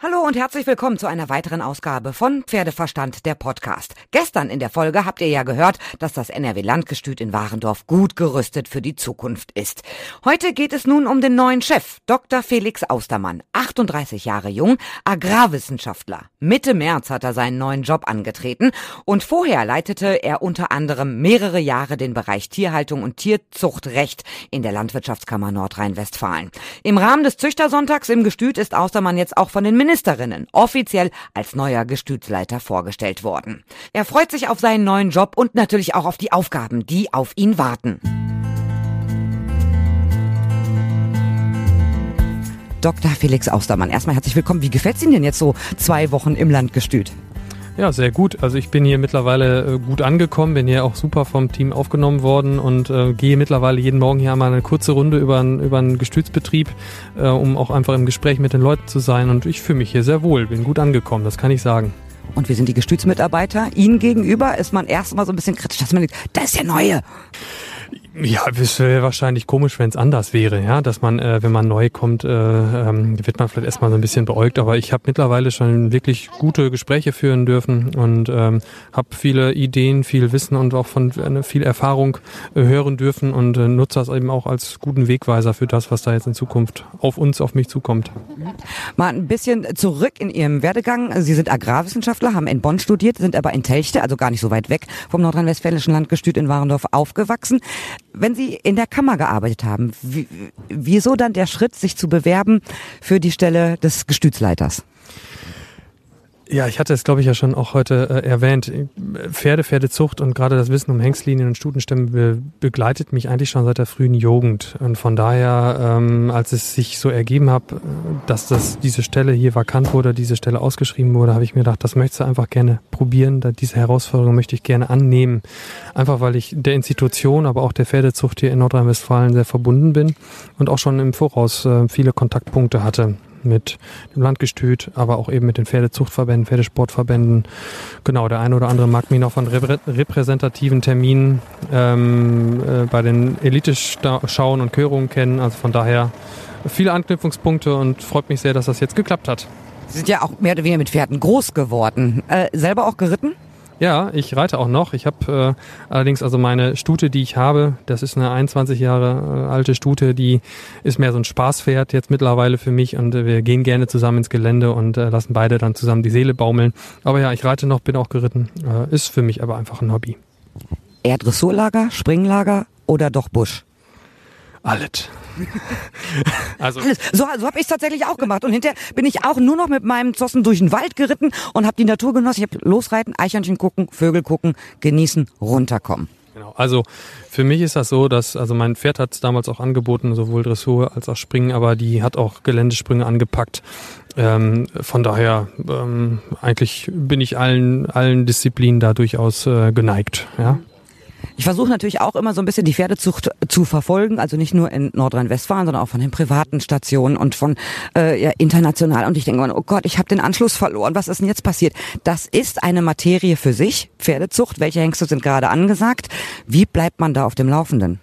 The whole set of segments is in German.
Hallo und herzlich willkommen zu einer weiteren Ausgabe von Pferdeverstand, der Podcast. Gestern in der Folge habt ihr ja gehört, dass das NRW Landgestüt in Warendorf gut gerüstet für die Zukunft ist. Heute geht es nun um den neuen Chef, Dr. Felix Austermann, 38 Jahre jung, Agrarwissenschaftler. Mitte März hat er seinen neuen Job angetreten und vorher leitete er unter anderem mehrere Jahre den Bereich Tierhaltung und Tierzuchtrecht in der Landwirtschaftskammer Nordrhein-Westfalen. Im Rahmen des Züchtersonntags im Gestüt ist Austermann jetzt auch von den Ministerinnen offiziell als neuer Gestütsleiter vorgestellt worden. Er freut sich auf seinen neuen Job und natürlich auch auf die Aufgaben, die auf ihn warten. Dr. Felix Austermann, erstmal herzlich willkommen. Wie gefällt es Ihnen denn jetzt so zwei Wochen im Landgestüt? Ja, sehr gut. Also ich bin hier mittlerweile äh, gut angekommen, bin hier auch super vom Team aufgenommen worden und äh, gehe mittlerweile jeden Morgen hier einmal eine kurze Runde über, über einen Gestütsbetrieb, äh, um auch einfach im Gespräch mit den Leuten zu sein. Und ich fühle mich hier sehr wohl, bin gut angekommen, das kann ich sagen. Und wir sind die Gestütsmitarbeiter. Ihnen gegenüber ist man erstmal so ein bisschen kritisch, dass man denkt, das ist der Neue. Ja, es wäre wahrscheinlich komisch, wenn es anders wäre, ja, dass man, äh, wenn man neu kommt, äh, ähm, wird man vielleicht erstmal so ein bisschen beäugt. Aber ich habe mittlerweile schon wirklich gute Gespräche führen dürfen und ähm, habe viele Ideen, viel Wissen und auch von äh, viel Erfahrung äh, hören dürfen und äh, nutze das eben auch als guten Wegweiser für das, was da jetzt in Zukunft auf uns, auf mich zukommt. Mal ein bisschen zurück in Ihrem Werdegang. Sie sind Agrarwissenschaftler, haben in Bonn studiert, sind aber in Telchte, also gar nicht so weit weg vom nordrhein-westfälischen Landgestüt in Warendorf aufgewachsen. Wenn Sie in der Kammer gearbeitet haben, wie, wieso dann der Schritt, sich zu bewerben für die Stelle des Gestütsleiters? Ja, ich hatte es, glaube ich, ja schon auch heute äh, erwähnt. Pferde, Pferdezucht und gerade das Wissen um Hengstlinien und Stutenstämme be begleitet mich eigentlich schon seit der frühen Jugend. Und von daher, ähm, als es sich so ergeben hat, dass das, diese Stelle hier vakant wurde, diese Stelle ausgeschrieben wurde, habe ich mir gedacht, das möchtest du einfach gerne probieren. Diese Herausforderung möchte ich gerne annehmen. Einfach weil ich der Institution, aber auch der Pferdezucht hier in Nordrhein-Westfalen sehr verbunden bin und auch schon im Voraus äh, viele Kontaktpunkte hatte mit dem Landgestüt, aber auch eben mit den Pferdezuchtverbänden, Pferdesportverbänden. Genau, der eine oder andere mag mich noch von repräsentativen Terminen ähm, äh, bei den Elite-Schauen und Körungen kennen. Also von daher viele Anknüpfungspunkte und freut mich sehr, dass das jetzt geklappt hat. Sie sind ja auch mehr oder weniger mit Pferden groß geworden. Äh, selber auch geritten? Ja, ich reite auch noch. Ich habe äh, allerdings also meine Stute, die ich habe, das ist eine 21 Jahre äh, alte Stute, die ist mehr so ein Spaßpferd jetzt mittlerweile für mich und äh, wir gehen gerne zusammen ins Gelände und äh, lassen beide dann zusammen die Seele baumeln. Aber ja, ich reite noch, bin auch geritten. Äh, ist für mich aber einfach ein Hobby. Eher Dressurlager, Springlager oder doch Busch? Alles. also Alles. So, so habe ich es tatsächlich auch gemacht. Und hinterher bin ich auch nur noch mit meinem Zossen durch den Wald geritten und habe die Natur genossen. Ich habe losreiten, Eichhörnchen gucken, Vögel gucken, genießen, runterkommen. Genau. Also für mich ist das so, dass also mein Pferd hat es damals auch angeboten, sowohl Dressur als auch Springen, aber die hat auch Geländesprünge angepackt. Ähm, von daher ähm, eigentlich bin ich allen allen Disziplinen da durchaus äh, geneigt. Ja. Ich versuche natürlich auch immer so ein bisschen die Pferdezucht zu verfolgen, also nicht nur in Nordrhein-Westfalen, sondern auch von den privaten Stationen und von äh, ja, international. Und ich denke immer, oh Gott, ich habe den Anschluss verloren. Was ist denn jetzt passiert? Das ist eine Materie für sich, Pferdezucht. Welche Hengste sind gerade angesagt? Wie bleibt man da auf dem Laufenden?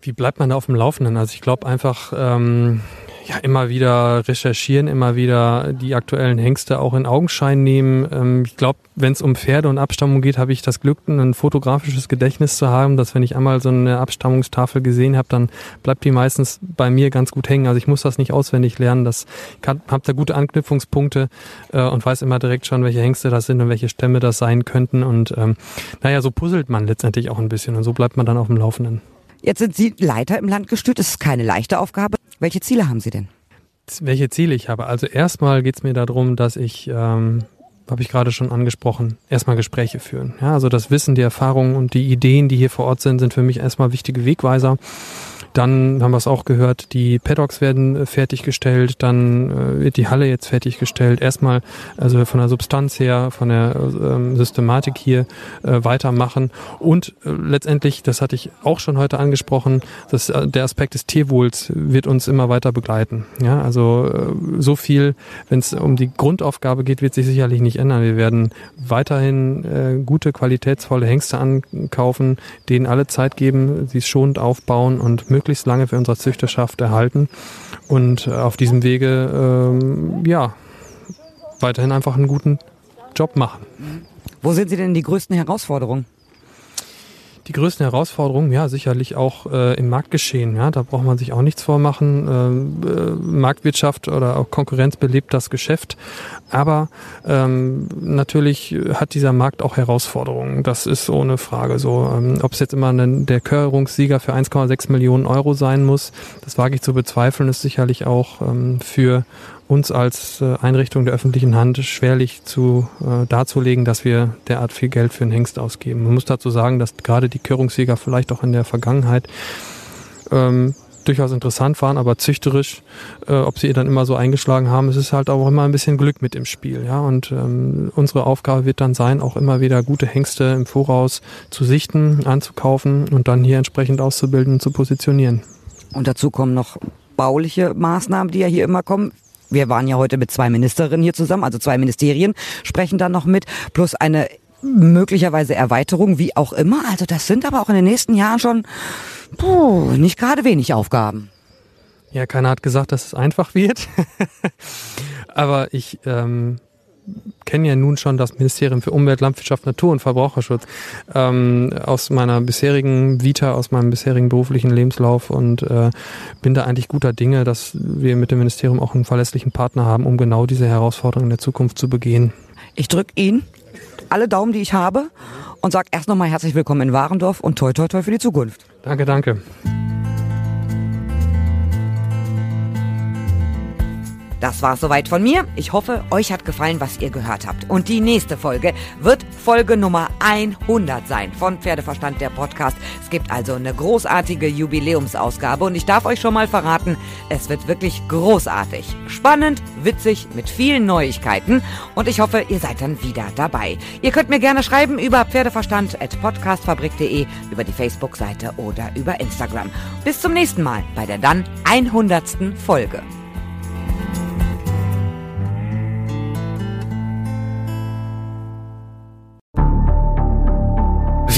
Wie bleibt man da auf dem Laufenden? Also ich glaube einfach, ähm, ja, immer wieder recherchieren, immer wieder die aktuellen Hengste auch in Augenschein nehmen. Ähm, ich glaube, wenn es um Pferde und Abstammung geht, habe ich das Glück, ein fotografisches Gedächtnis zu haben, dass wenn ich einmal so eine Abstammungstafel gesehen habe, dann bleibt die meistens bei mir ganz gut hängen. Also ich muss das nicht auswendig lernen. Das habe da gute Anknüpfungspunkte äh, und weiß immer direkt schon, welche Hengste das sind und welche Stämme das sein könnten. Und ähm, naja, so puzzelt man letztendlich auch ein bisschen und so bleibt man dann auf dem Laufenden. Jetzt sind Sie Leiter im Landgestüt. Das ist keine leichte Aufgabe. Welche Ziele haben Sie denn? Welche Ziele ich habe? Also erstmal geht es mir darum, dass ich, ähm, habe ich gerade schon angesprochen, erstmal Gespräche führen. Ja, also das Wissen, die Erfahrungen und die Ideen, die hier vor Ort sind, sind für mich erstmal wichtige Wegweiser. Dann haben wir es auch gehört, die Paddocks werden äh, fertiggestellt, dann äh, wird die Halle jetzt fertiggestellt. Erstmal also von der Substanz her, von der ähm, Systematik hier äh, weitermachen und äh, letztendlich, das hatte ich auch schon heute angesprochen, dass äh, der Aspekt des Tierwohls wird uns immer weiter begleiten. Ja, also äh, so viel, wenn es um die Grundaufgabe geht, wird sich sicherlich nicht ändern. Wir werden weiterhin äh, gute, qualitätsvolle Hengste ankaufen, denen alle Zeit geben, sie schonend aufbauen und möglichst möglichst lange für unsere Züchterschaft erhalten und auf diesem Wege ähm, ja weiterhin einfach einen guten Job machen. Wo sind Sie denn die größten Herausforderungen? Die größten Herausforderungen, ja, sicherlich auch äh, im Marktgeschehen. Ja, da braucht man sich auch nichts vormachen. Ähm, äh, Marktwirtschaft oder auch Konkurrenz belebt das Geschäft. Aber ähm, natürlich hat dieser Markt auch Herausforderungen. Das ist ohne Frage so. Ähm, Ob es jetzt immer ein, der Körerungssieger für 1,6 Millionen Euro sein muss, das wage ich zu bezweifeln, ist sicherlich auch ähm, für uns als äh, Einrichtung der öffentlichen Hand schwerlich zu äh, darzulegen, dass wir derart viel Geld für einen Hengst ausgeben. Man muss dazu sagen, dass gerade die Körungsjäger vielleicht auch in der Vergangenheit ähm, durchaus interessant waren, aber züchterisch, äh, ob sie dann immer so eingeschlagen haben, es ist halt auch immer ein bisschen Glück mit im Spiel, ja. Und ähm, unsere Aufgabe wird dann sein, auch immer wieder gute Hengste im Voraus zu sichten, anzukaufen und dann hier entsprechend auszubilden und zu positionieren. Und dazu kommen noch bauliche Maßnahmen, die ja hier immer kommen wir waren ja heute mit zwei Ministerinnen hier zusammen, also zwei Ministerien sprechen dann noch mit, plus eine möglicherweise Erweiterung, wie auch immer. Also das sind aber auch in den nächsten Jahren schon puh, nicht gerade wenig Aufgaben. Ja, keiner hat gesagt, dass es einfach wird. aber ich ähm, kenne ja nun schon das Ministerium für Umwelt, Landwirtschaft, Natur und Verbraucherschutz ähm, aus meiner bisherigen Vita, aus meinem bisherigen beruflichen Lebenslauf und äh, bin da eigentlich guter Dinge, dass wir mit dem Ministerium auch einen verlässlichen Partner haben, um genau diese Herausforderungen in der Zukunft zu begehen. Ich drücke Ihnen alle Daumen, die ich habe und sage erst nochmal herzlich willkommen in Warendorf und toi toi toi für die Zukunft. Danke, danke. Das war soweit von mir. Ich hoffe, euch hat gefallen, was ihr gehört habt. Und die nächste Folge wird Folge Nummer 100 sein von Pferdeverstand der Podcast. Es gibt also eine großartige Jubiläumsausgabe und ich darf euch schon mal verraten, es wird wirklich großartig. Spannend, witzig, mit vielen Neuigkeiten und ich hoffe, ihr seid dann wieder dabei. Ihr könnt mir gerne schreiben über pferdeverstand.podcastfabrik.de, über die Facebook-Seite oder über Instagram. Bis zum nächsten Mal bei der dann 100. Folge.